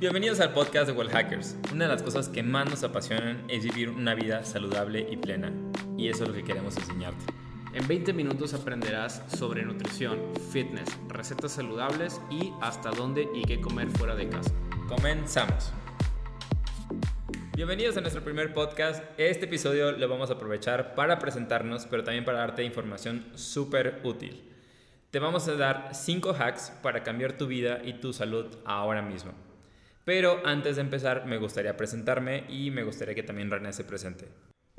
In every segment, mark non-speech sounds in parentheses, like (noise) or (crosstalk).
Bienvenidos al podcast de Well Hackers. Una de las cosas que más nos apasionan es vivir una vida saludable y plena. Y eso es lo que queremos enseñarte. En 20 minutos aprenderás sobre nutrición, fitness, recetas saludables y hasta dónde y qué comer fuera de casa. Comenzamos. Bienvenidos a nuestro primer podcast. Este episodio lo vamos a aprovechar para presentarnos, pero también para darte información súper útil. Te vamos a dar 5 hacks para cambiar tu vida y tu salud ahora mismo. Pero antes de empezar, me gustaría presentarme y me gustaría que también René se presente.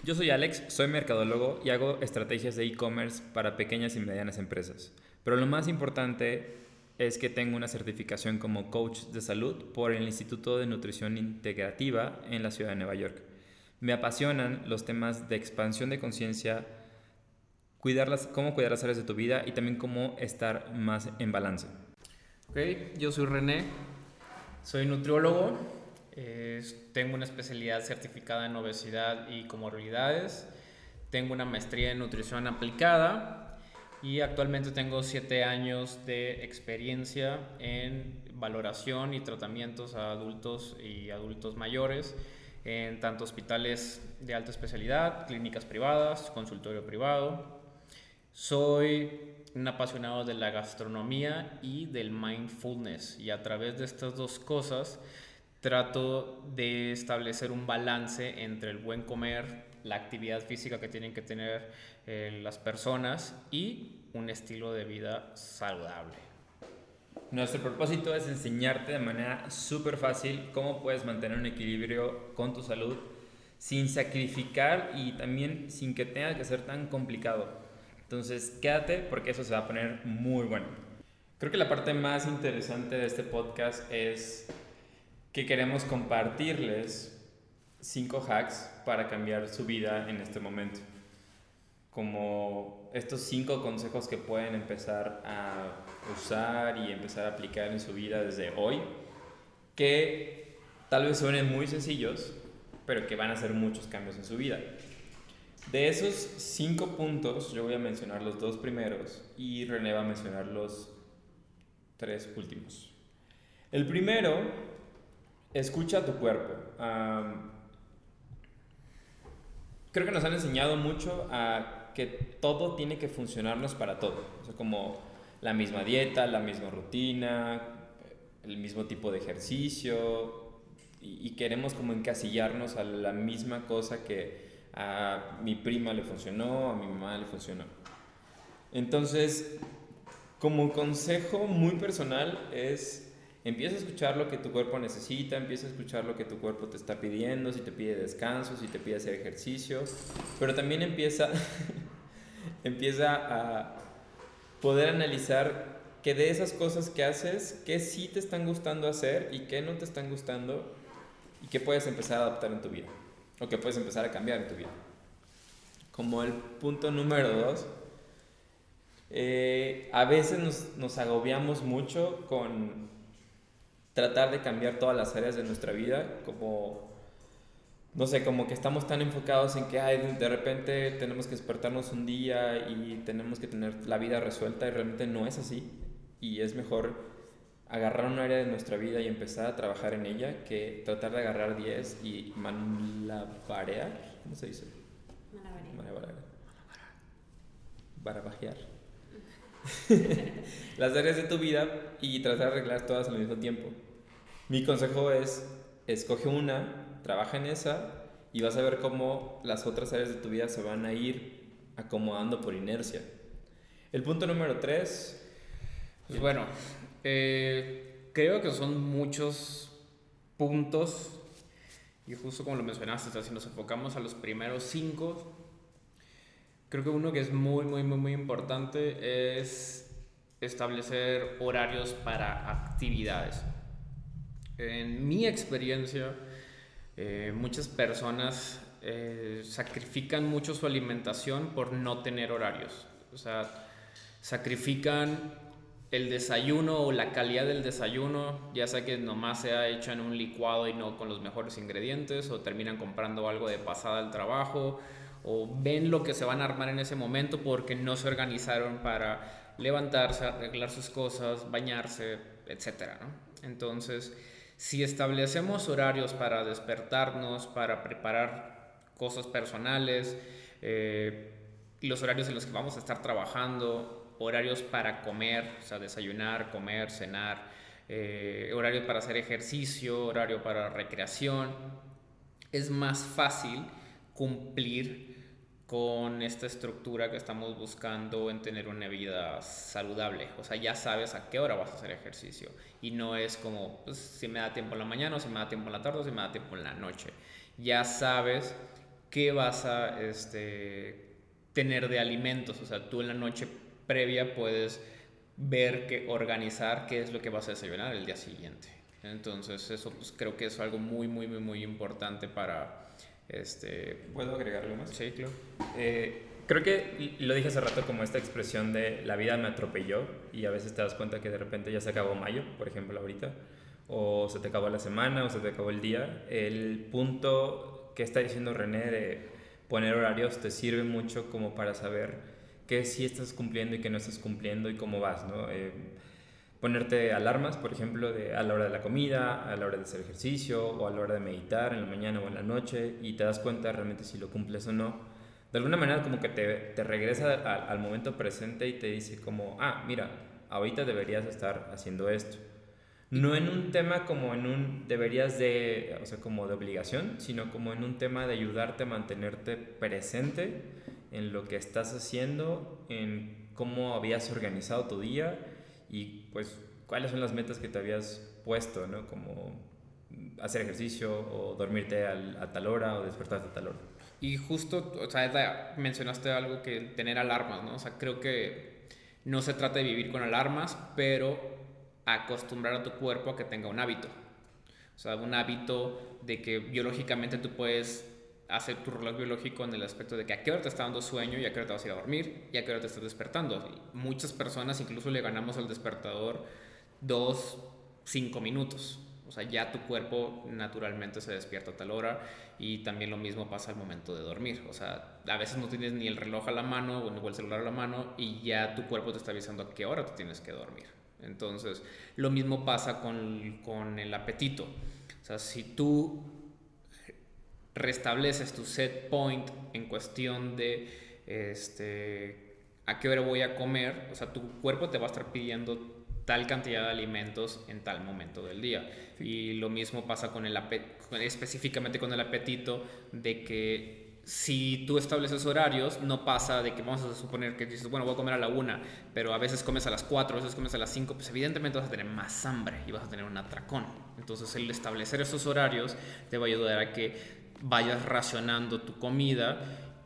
Yo soy Alex, soy mercadólogo y hago estrategias de e-commerce para pequeñas y medianas empresas. Pero lo más importante es que tengo una certificación como coach de salud por el Instituto de Nutrición Integrativa en la ciudad de Nueva York. Me apasionan los temas de expansión de conciencia, cómo cuidar las áreas de tu vida y también cómo estar más en balance. Ok, yo soy René, soy nutriólogo, tengo una especialidad certificada en obesidad y comorbilidades, tengo una maestría en nutrición aplicada y actualmente tengo siete años de experiencia en valoración y tratamientos a adultos y adultos mayores en tanto hospitales de alta especialidad, clínicas privadas, consultorio privado. Soy un apasionado de la gastronomía y del mindfulness y a través de estas dos cosas trato de establecer un balance entre el buen comer, la actividad física que tienen que tener eh, las personas y un estilo de vida saludable. Nuestro propósito es enseñarte de manera súper fácil cómo puedes mantener un equilibrio con tu salud sin sacrificar y también sin que tenga que ser tan complicado. Entonces, quédate porque eso se va a poner muy bueno. Creo que la parte más interesante de este podcast es que queremos compartirles cinco hacks para cambiar su vida en este momento. Como estos cinco consejos que pueden empezar a usar y empezar a aplicar en su vida desde hoy, que tal vez suenen muy sencillos, pero que van a hacer muchos cambios en su vida. De esos cinco puntos, yo voy a mencionar los dos primeros y René va a mencionar los tres últimos. El primero, escucha a tu cuerpo. creo que nos han enseñado mucho a que todo tiene que funcionarnos para todo. Como la misma dieta, la misma rutina, el mismo tipo de ejercicio y, y queremos como encasillarnos a la misma cosa que a mi prima le funcionó, a mi mamá le funcionó. Entonces, como consejo muy personal es empieza a escuchar lo que tu cuerpo necesita, empieza a escuchar lo que tu cuerpo te está pidiendo, si te pide descanso, si te pide hacer ejercicio, pero también empieza, (laughs) empieza a poder analizar que de esas cosas que haces, qué sí te están gustando hacer y qué no te están gustando y qué puedes empezar a adaptar en tu vida o que puedes empezar a cambiar en tu vida. Como el punto número dos, eh, a veces nos, nos, agobiamos mucho con tratar de cambiar todas las áreas de nuestra vida, como, no sé, como que estamos tan enfocados en que ay, de repente tenemos que despertarnos un día y tenemos que tener la vida resuelta y realmente no es así. Y es mejor agarrar un área de nuestra vida y empezar a trabajar en ella que tratar de agarrar 10 y malabarear, ¿cómo se dice? Malabarear. Barabajear. (laughs) Las áreas de tu vida y tratar de arreglar todas al mismo tiempo. Mi consejo es, escoge una, trabaja en esa y vas a ver cómo las otras áreas de tu vida se van a ir acomodando por inercia. El punto número 3. Pues bueno, eh, creo que son muchos puntos y justo como lo mencionaste, si nos enfocamos a los primeros cinco, creo que uno que es muy, muy, muy, muy importante es establecer horarios para actividades. En mi experiencia, eh, muchas personas eh, sacrifican mucho su alimentación por no tener horarios. O sea, sacrifican el desayuno o la calidad del desayuno, ya sea que nomás sea hecho en un licuado y no con los mejores ingredientes, o terminan comprando algo de pasada al trabajo, o ven lo que se van a armar en ese momento porque no se organizaron para levantarse, arreglar sus cosas, bañarse, etc. Entonces, si establecemos horarios para despertarnos, para preparar cosas personales, eh, los horarios en los que vamos a estar trabajando, horarios para comer, o sea, desayunar, comer, cenar, eh, horario para hacer ejercicio, horario para recreación, es más fácil cumplir con esta estructura que estamos buscando en tener una vida saludable. O sea, ya sabes a qué hora vas a hacer ejercicio. Y no es como, pues, si me da tiempo en la mañana, o si me da tiempo en la tarde, o si me da tiempo en la noche. Ya sabes qué vas a este, tener de alimentos. O sea, tú en la noche previa puedes ver, que, organizar qué es lo que vas a desayunar el día siguiente. Entonces, eso pues, creo que es algo muy, muy, muy, muy importante para este, ¿Puedo agregarlo más? Sí, claro. Eh, creo que lo dije hace rato como esta expresión de la vida me atropelló y a veces te das cuenta que de repente ya se acabó mayo, por ejemplo, ahorita, o se te acabó la semana o se te acabó el día. El punto que está diciendo René de poner horarios te sirve mucho como para saber qué sí estás cumpliendo y qué no estás cumpliendo y cómo vas, ¿no? Eh, ponerte alarmas, por ejemplo, de, a la hora de la comida, a la hora de hacer ejercicio o a la hora de meditar en la mañana o en la noche y te das cuenta realmente si lo cumples o no. De alguna manera como que te, te regresa al momento presente y te dice como, ah, mira, ahorita deberías estar haciendo esto. No en un tema como en un deberías de, o sea, como de obligación, sino como en un tema de ayudarte a mantenerte presente en lo que estás haciendo, en cómo habías organizado tu día y pues cuáles son las metas que te habías puesto, ¿no? Como hacer ejercicio o dormirte a tal hora o despertarte a tal hora. Y justo, o sea, mencionaste algo que tener alarmas, ¿no? O sea, creo que no se trata de vivir con alarmas, pero acostumbrar a tu cuerpo a que tenga un hábito. O sea, un hábito de que biológicamente tú puedes hacer tu reloj biológico en el aspecto de que a qué hora te está dando sueño y a qué hora te vas a ir a dormir y a qué hora te estás despertando. muchas personas incluso le ganamos al despertador dos, cinco minutos. O sea, ya tu cuerpo naturalmente se despierta a tal hora y también lo mismo pasa al momento de dormir. O sea, a veces no tienes ni el reloj a la mano o el celular a la mano y ya tu cuerpo te está avisando a qué hora te tienes que dormir. Entonces, lo mismo pasa con, con el apetito. O sea, si tú restableces tu set point en cuestión de este, a qué hora voy a comer, o sea, tu cuerpo te va a estar pidiendo tal cantidad de alimentos en tal momento del día. Y lo mismo pasa con el específicamente con el apetito de que si tú estableces horarios, no pasa de que vamos a suponer que dices, bueno, voy a comer a la una, pero a veces comes a las cuatro, a veces comes a las cinco, pues evidentemente vas a tener más hambre y vas a tener un atracón. Entonces el establecer esos horarios te va a ayudar a que vayas racionando tu comida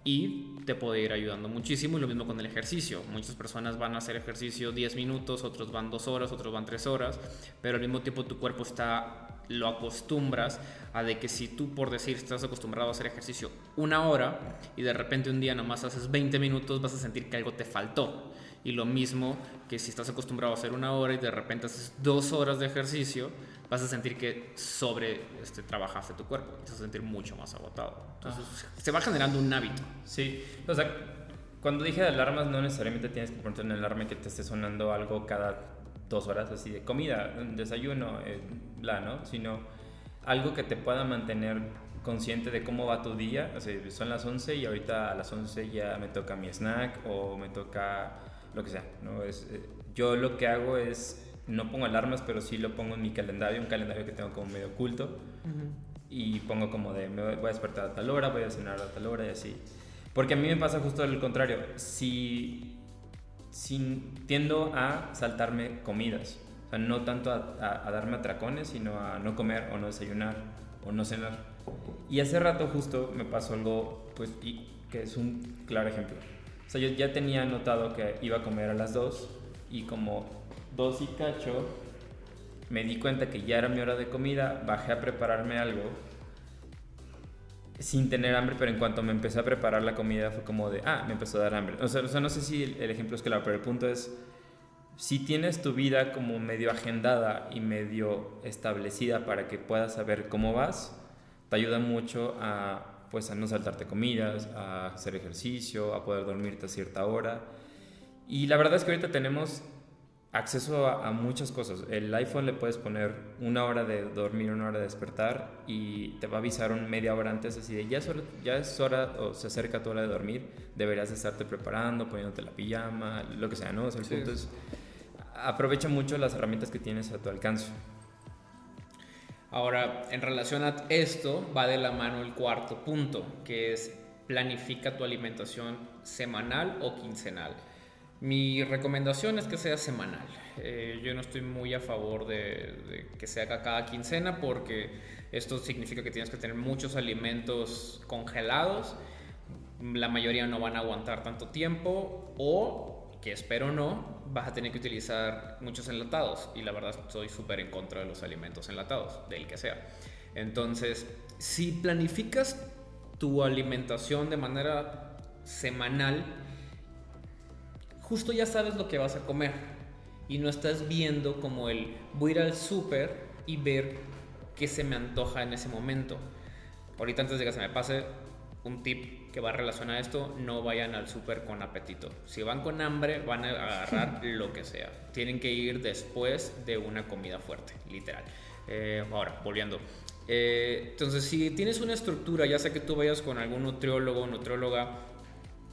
y te puede ir ayudando muchísimo. Y lo mismo con el ejercicio. Muchas personas van a hacer ejercicio 10 minutos, otros van 2 horas, otros van 3 horas, pero al mismo tiempo tu cuerpo está, lo acostumbras a de que si tú por decir estás acostumbrado a hacer ejercicio una hora y de repente un día nomás haces 20 minutos, vas a sentir que algo te faltó. Y lo mismo que si estás acostumbrado a hacer una hora y de repente haces dos horas de ejercicio, vas a sentir que sobre este, trabajaste tu cuerpo, te vas a sentir mucho más agotado. Entonces, se va generando un hábito. Sí, o sea, cuando dije de alarmas, no necesariamente tienes que ponerte una alarma que te esté sonando algo cada dos horas, así de comida, desayuno, eh, bla, ¿no? Sino algo que te pueda mantener consciente de cómo va tu día. O sea, son las 11 y ahorita a las 11 ya me toca mi snack o me toca lo que sea, ¿no? Es, eh, yo lo que hago es no pongo alarmas, pero sí lo pongo en mi calendario, un calendario que tengo como medio oculto. Y pongo como de, me voy a despertar a tal hora, voy a cenar a tal hora y así. Porque a mí me pasa justo lo contrario. Si, si tiendo a saltarme comidas. O sea, no tanto a, a, darme atracones, sino a no comer o no desayunar o no cenar. Y hace rato justo me pasó algo, pues, y, que es un claro ejemplo. O sea, yo ya tenía notado que iba a comer a las 2 y como dos y cacho, me di cuenta que ya era mi hora de comida, bajé a prepararme algo sin tener hambre, pero en cuanto me empecé a preparar la comida fue como de, ah, me empezó a dar hambre. O sea, no sé si el, ejemplo es claro, pero el punto es, si tienes tu vida como medio agendada y medio establecida para que puedas saber cómo vas, te ayuda mucho a, pues, a no saltarte comidas, a hacer ejercicio, a poder dormirte a cierta hora Y la verdad es que ahorita tenemos acceso a, muchas cosas. El iPhone le puedes poner una hora de dormir, una hora de despertar y te va a avisar un media hora antes así de ya es hora, ya es hora o se acerca tu hora de dormir, deberías estarte preparando, poniéndote la pijama, lo que sea, ¿no? O sea, el punto es aprovecha mucho las herramientas que tienes a tu alcance. Ahora, en relación a esto, va de la mano el cuarto punto, que es planifica tu alimentación semanal o quincenal. Mi recomendación es que sea semanal. Eh, yo no estoy muy a favor de, que se haga cada quincena porque esto significa que tienes que tener muchos alimentos congelados. La mayoría no van a aguantar tanto tiempo o, que espero no, vas a tener que utilizar muchos enlatados. Y la verdad estoy súper en contra de los alimentos enlatados, del que sea. Entonces, si planificas tu alimentación de manera semanal, justo ya sabes lo que vas a comer y no estás viendo como el voy a ir al súper y ver qué se me antoja en ese momento. Ahorita antes de que se me pase, un tip que va a relacionar esto, no vayan al súper con apetito. Si van con hambre, van a agarrar (laughs) lo que sea. Tienen que ir después de una comida fuerte, literal. Eh, ahora, volviendo. Eh, entonces, si tienes una estructura, ya sea que tú vayas con algún nutriólogo o nutrióloga,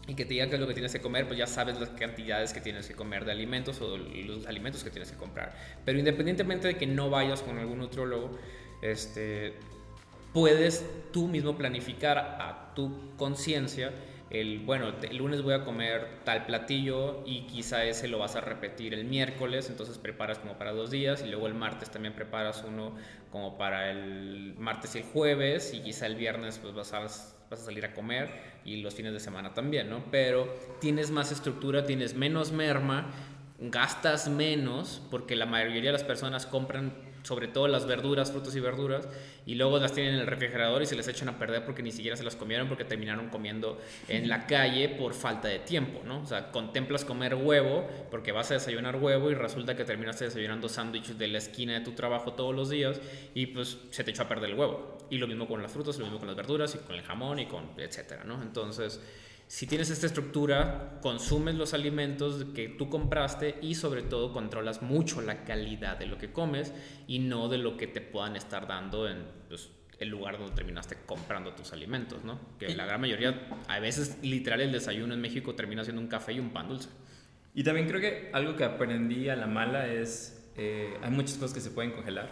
y que te diga qué es lo que tienes que comer, pues ya sabes las cantidades que tienes que comer de alimentos o los alimentos que tienes que comprar. Pero independientemente de que no vayas con algún nutriólogo, este, puedes tú mismo planificar a tu conciencia el, bueno, el lunes voy a comer tal platillo y quizá ese lo vas a repetir el miércoles, entonces preparas como para dos días y luego el martes también preparas uno como para el martes y el jueves y quizá el viernes pues vas a, vas a salir a comer y los fines de semana también, ¿no? Pero tienes más estructura, tienes menos merma, gastas menos porque la mayoría de las personas compran sobre todo las verduras, frutos y verduras, y luego las tienen en el refrigerador y se les echan a perder porque ni siquiera se las comieron porque terminaron comiendo en la calle por falta de tiempo, ¿no? O sea, contemplas comer huevo porque vas a desayunar huevo y resulta que terminaste desayunando sándwiches de la esquina de tu trabajo todos los días y pues se te echó a perder el huevo. Y lo mismo con las frutas, lo mismo con las verduras y con el jamón y con etcétera, ¿no? Entonces, si tienes esta estructura, consumes los alimentos que tú compraste y sobre todo controlas mucho la calidad de lo que comes y no de lo que te puedan estar dando en pues, el lugar donde terminaste comprando tus alimentos, ¿no? Que la gran mayoría, a veces literal el desayuno en México termina siendo un café y un pan dulce. Y también creo que algo que aprendí a la mala es, eh, hay muchas cosas que se pueden congelar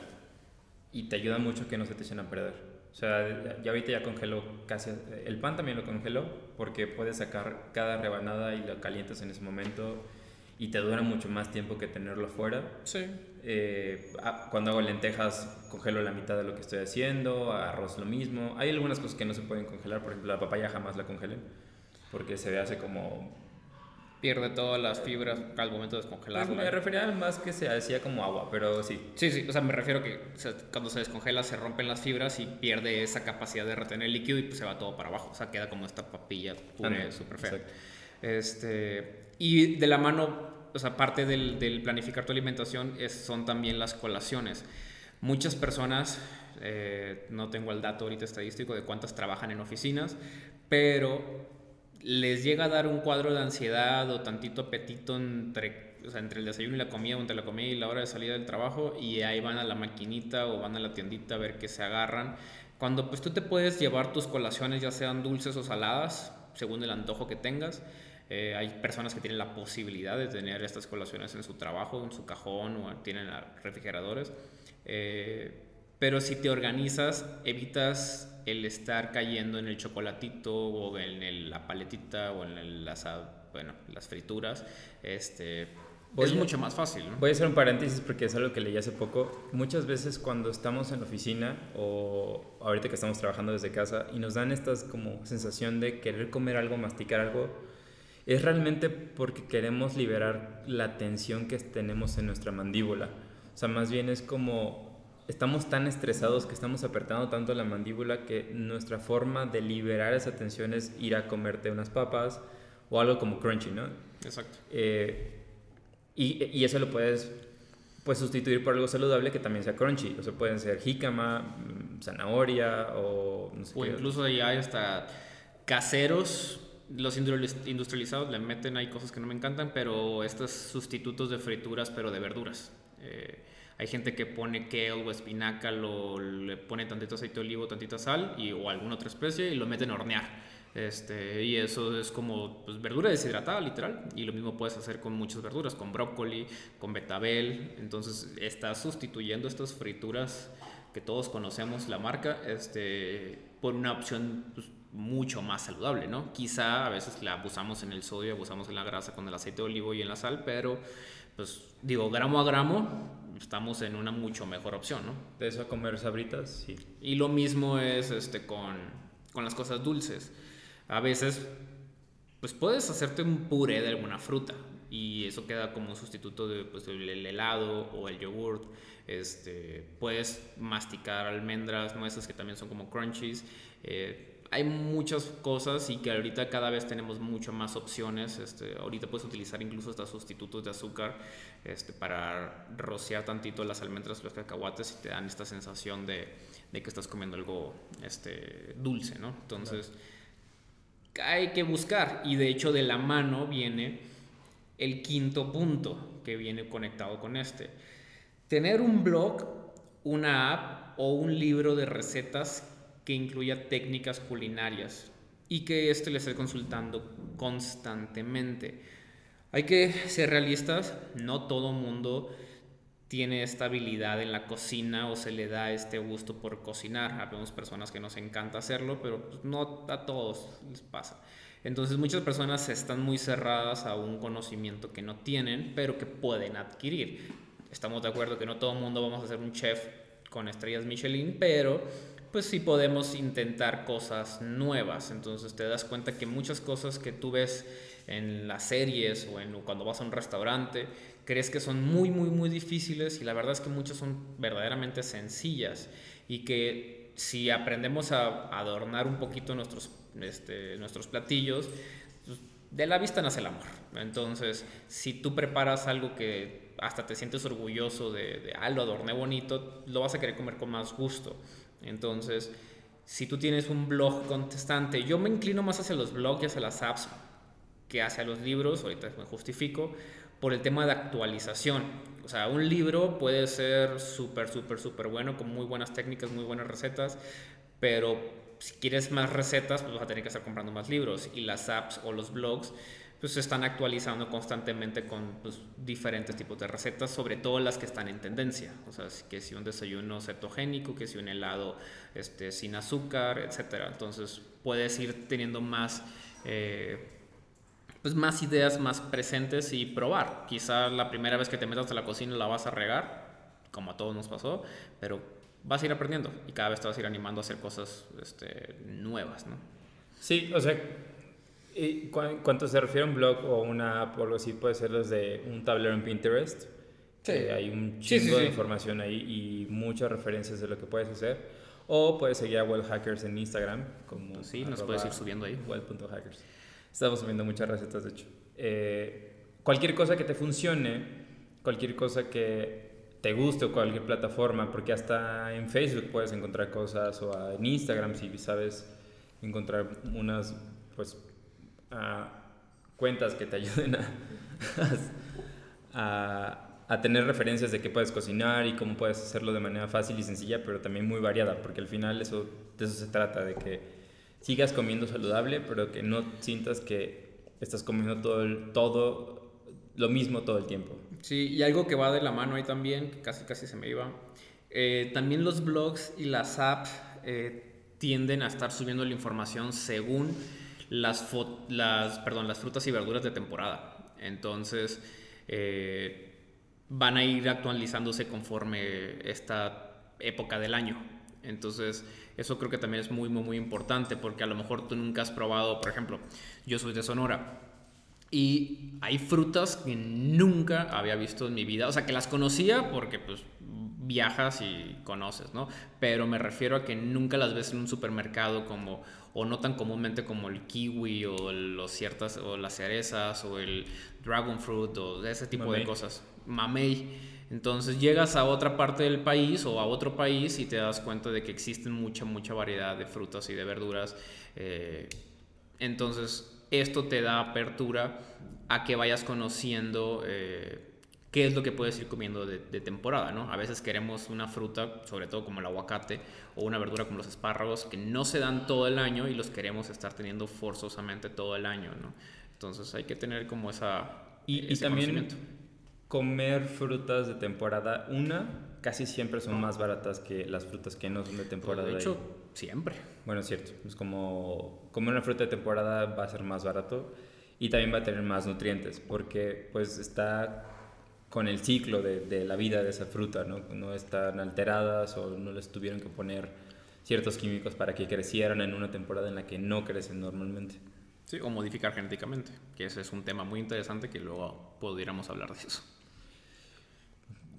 y te ayuda mucho que no se te echen a perder. O sea, ya ahorita ya congeló casi. El pan también lo congeló porque puedes sacar cada rebanada y lo calientas en ese momento y te dura mucho más tiempo que tenerlo fuera. Sí. Eh, ah, cuando hago lentejas, congelo la mitad de lo que estoy haciendo, arroz lo mismo. Hay algunas cosas que no se pueden congelar, por ejemplo, la papaya jamás la congelé porque se hace como pierde todas las fibras al momento de descongelarla. Pues me refería más que se hacía como agua, pero sí. Sí, sí, o sea, me refiero que cuando se descongela se rompen las fibras y pierde esa capacidad de retener el líquido y pues se va todo para abajo, o sea, queda como esta papilla pura, súper fea. Este, y de la mano, o sea, parte del, del planificar tu alimentación es, son también las colaciones. Muchas personas, eh, no tengo el dato ahorita estadístico de cuántas trabajan en oficinas, pero les llega a dar un cuadro de ansiedad o tantito apetito entre, o sea, entre el desayuno y la comida, o entre la comida y la hora de salida del trabajo, y ahí van a la maquinita o van a la tiendita a ver qué se agarran. Cuando pues tú te puedes llevar tus colaciones, ya sean dulces o saladas, según el antojo que tengas. Eh, hay personas que tienen la posibilidad de tener estas colaciones en su trabajo, en su cajón o tienen refrigeradores. Eh, pero si te organizas, evitas el estar cayendo en el chocolatito o en la paletita o en las, bueno, las frituras, este, es mucho más fácil. Voy a hacer un paréntesis porque es algo que leí hace poco. Muchas veces cuando estamos en la oficina o ahorita que estamos trabajando desde casa y nos dan esta como sensación de querer comer algo, masticar algo, es realmente porque queremos liberar la tensión que tenemos en nuestra mandíbula. O sea, más bien es como estamos tan estresados que estamos apretando tanto la mandíbula que nuestra forma de liberar esa tensión es ir a comerte unas papas o algo como crunchy, ¿no? Exacto. Eh, y, y, eso lo puedes pues, sustituir por algo saludable que también sea crunchy. O sea, pueden ser jícama, mm, zanahoria o no sé O incluso ya hay hasta caseros los industrializados le meten ahí cosas que no me encantan, pero estos sustitutos de frituras, pero de verduras. Eh, hay gente que pone kale o espinaca, lo, le pone tantito aceite de olivo, tantita sal y, o alguna otra especie y lo meten a hornear. Este, y eso es como pues, verdura deshidratada, literal. Y lo mismo puedes hacer con muchas verduras, con brócoli, con betabel. Entonces estás sustituyendo estas frituras que todos conocemos la marca este, por una opción pues, mucho más saludable, ¿no? Quizá a veces la abusamos en el sodio, abusamos en la grasa con el aceite de olivo y en la sal, pero pues digo, gramo a gramo estamos en una mucho mejor opción, ¿no? De eso a comer sabritas, sí. Y lo mismo es este, con, con las cosas dulces. A veces, pues puedes hacerte un puré de alguna fruta y eso queda como un sustituto de, pues, del helado o el yogurt. Este, puedes masticar almendras, nueces que también son como crunchies. Eh, hay muchas cosas y que ahorita cada vez tenemos mucho más opciones. Este, ahorita puedes utilizar incluso estos sustitutos de azúcar este, para rociar tantito las almendras, los cacahuates y te dan esta sensación de, que estás comiendo algo este, dulce, ¿no? Entonces, hay que buscar y de hecho de la mano viene el quinto punto que viene conectado con este. Tener un blog, una app o un libro de recetas que incluya técnicas culinarias y que éste le esté consultando constantemente. Hay que ser realistas, no todo mundo tiene esta habilidad en la cocina o se le da este gusto por cocinar. Habemos personas que nos encanta hacerlo, pero no a todos les pasa. Entonces muchas personas están muy cerradas a un conocimiento que no tienen, pero que pueden adquirir. Estamos de acuerdo que no todo el mundo vamos a ser un chef con estrellas Michelin, pero pues sí podemos intentar cosas nuevas. Entonces te das cuenta que muchas cosas que tú ves en las series o en, cuando vas a un restaurante, crees que son muy, muy, muy difíciles y la verdad es que muchas son verdaderamente sencillas y que si aprendemos a adornar un poquito nuestros, este, nuestros platillos, pues, de la vista nace el amor. Entonces, si tú preparas algo que hasta te sientes orgulloso de, de ah, lo adorné bonito, lo vas a querer comer con más gusto. Entonces, si tú tienes un blog contestante, yo me inclino más hacia los blogs y hacia las apps que hacia los libros, ahorita me justifico, por el tema de actualización. O sea, un libro puede ser súper, súper, súper bueno, con muy buenas técnicas, muy buenas recetas, pero si quieres más recetas, pues vas a tener que estar comprando más libros. Y las apps o los blogs pues se están actualizando constantemente con pues, diferentes tipos de recetas, sobre todo las que están en tendencia. O sea, que si un desayuno cetogénico, que si un helado este, sin azúcar, etc. Entonces puedes ir teniendo más, eh, pues más ideas más presentes y probar. Quizá la primera vez que te metas a la cocina la vas a regar, como a todos nos pasó, pero vas a ir aprendiendo y cada vez te vas a ir animando a hacer cosas este, nuevas, ¿no? Sí, o sea, y se refiere a un blog o una app o algo así, puede ser desde un tablero en Pinterest. Sí. hay un chingo de información ahí y muchas referencias de lo que puedes hacer. O puedes seguir a Well Hackers en Instagram. Como sí, nos puedes ir subiendo ahí. Well.hackers. Estamos subiendo muchas recetas, de hecho. Eh, cualquier cosa que te funcione, cualquier cosa que te guste o cualquier plataforma, porque hasta en Facebook puedes encontrar cosas o en Instagram si sabes encontrar unas pues cuentas que te ayuden (laughs) a, a, tener referencias de qué puedes cocinar y cómo puedes hacerlo de manera fácil y sencilla, pero también muy variada, porque al final eso, de eso se trata, de que sigas comiendo saludable, pero que no sientas que estás comiendo todo, todo lo mismo todo el tiempo. Sí, y algo que va de la mano ahí también, casi casi se me iba, eh, también los blogs y las apps eh, tienden a estar subiendo la información según las, las, perdón, las frutas y verduras de temporada. Entonces, eh, van a ir actualizándose conforme esta época del año. Entonces, eso creo que también es muy, muy, muy importante porque a lo mejor tú nunca has probado, por ejemplo, yo soy de Sonora y hay frutas que nunca había visto en mi vida, o sea, que las conocía porque pues viajas y conoces, ¿no? Pero me refiero a que nunca las ves en un supermercado como o no tan comúnmente como el kiwi o los ciertas o las cerezas o el dragon fruit o ese tipo de cosas, mamey. Entonces llegas a otra parte del país o a otro país y te das cuenta de que existen mucha mucha variedad de frutas y de verduras. Eh, entonces esto te da apertura a que vayas conociendo eh, qué es lo que puedes ir comiendo de, temporada, ¿no? A veces queremos una fruta, sobre todo como el aguacate, o una verdura como los espárragos, que no se dan todo el año y los queremos estar teniendo forzosamente todo el año, ¿no? Entonces hay que tener como esa... Y, también comer frutas de temporada, una, casi siempre son más baratas que las frutas que no son de temporada. de hecho, siempre. Bueno, es cierto. Es como comer una fruta de temporada va a ser más barato y también va a tener más nutrientes porque pues está con el ciclo de, de, la vida de esa fruta, ¿no? No están alteradas o no les tuvieron que poner ciertos químicos para que crecieran en una temporada en la que no crecen normalmente. Sí, o modificar genéticamente, que ese es un tema muy interesante que luego pudiéramos hablar de eso.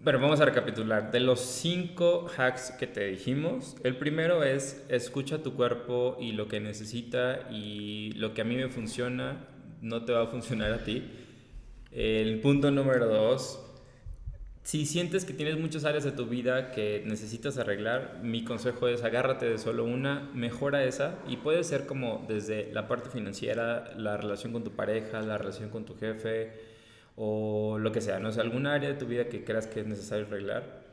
Pero vamos a recapitular. De los cinco hacks que te dijimos, el primero es escucha tu cuerpo y lo que necesita y lo que a mí me funciona no te va a funcionar a ti. El punto número dos, si sientes que tienes muchas áreas de tu vida que necesitas arreglar, mi consejo es agárrate de solo una, mejora esa y puede ser como desde la parte financiera, la relación con tu pareja, la relación con tu jefe o lo que sea, no sé, alguna área de tu vida que creas que es necesario arreglar,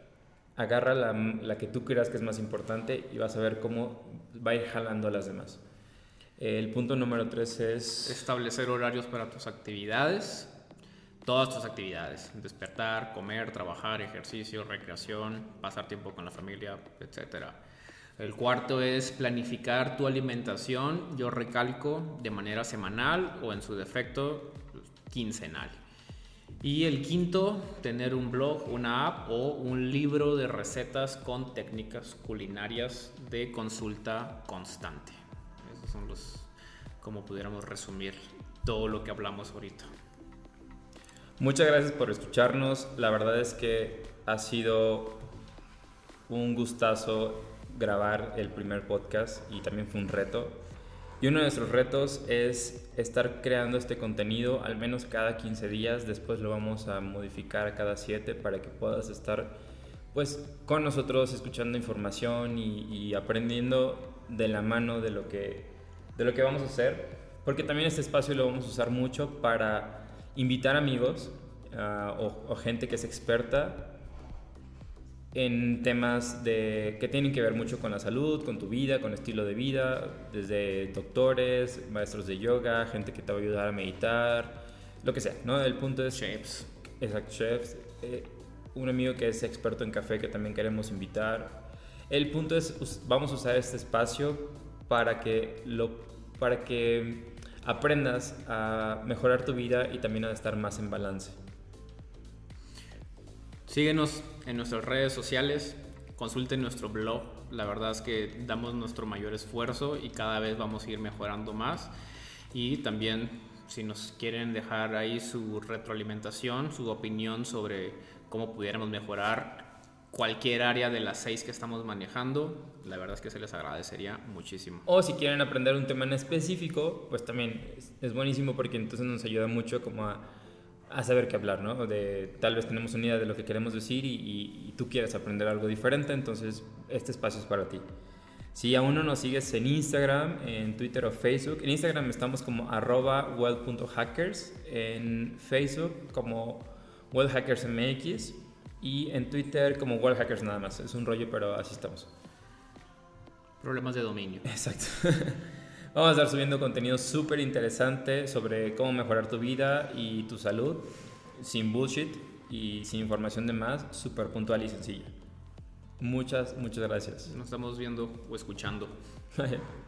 agarra la, la que tú creas que es más importante y vas a ver cómo va a ir jalando a las demás. El punto número tres es... Establecer horarios para tus actividades todas tus actividades, despertar, comer, trabajar, ejercicio, recreación, pasar tiempo con la familia, etc. El cuarto es planificar tu alimentación, yo recalco, de manera semanal o en su defecto quincenal. Y el quinto, tener un blog, una app o un libro de recetas con técnicas culinarias de consulta constante. Esos son los, como pudiéramos resumir todo lo que hablamos ahorita. Muchas gracias por escucharnos. La verdad es que ha sido un gustazo grabar el primer podcast y también fue un reto. Y uno de nuestros retos es estar creando este contenido al menos cada 15 días. Después lo vamos a modificar a cada 7 para que puedas estar pues con nosotros escuchando información y, aprendiendo de la mano de lo, que, de lo que vamos a hacer. Porque también este espacio lo vamos a usar mucho para invitar amigos ah, o, gente que es experta en temas de, que tienen que ver mucho con la salud, con tu vida, con estilo de vida, desde doctores, maestros de yoga, gente que te va a ayudar a meditar, lo que sea, ¿no? El punto es... Chefs. Exacto, chefs. Eh, un amigo que es experto en café que también queremos invitar. El punto es, vamos a usar este espacio para que, lo, para que aprendas a mejorar tu vida y también a estar más en balance. Síguenos en nuestras redes sociales, consulten nuestro blog. La verdad es que damos nuestro mayor esfuerzo y cada vez vamos a ir mejorando más. Y también si nos quieren dejar ahí su retroalimentación, su opinión sobre cómo pudiéramos mejorar cualquier área de las seis que estamos manejando, la verdad es que se les agradecería muchísimo. O si quieren aprender un tema en específico, pues también es, buenísimo porque entonces nos ayuda mucho como a, saber qué hablar, ¿no? De tal vez tenemos una idea de lo que queremos decir y, y, tú quieres aprender algo diferente, entonces este espacio es para ti. Si aún no nos sigues en Instagram, en Twitter o Facebook, en Instagram estamos como arroba well.hackers, en Facebook como wellhackersmx y en Twitter como Wallhackers nada más. Es un rollo, pero así estamos. Problemas de dominio. Exacto. (laughs) Vamos a estar subiendo contenido súper interesante sobre cómo mejorar tu vida y tu salud sin bullshit y sin información de más, súper puntual y sencilla. Muchas, muchas gracias. Nos estamos viendo o escuchando. (laughs)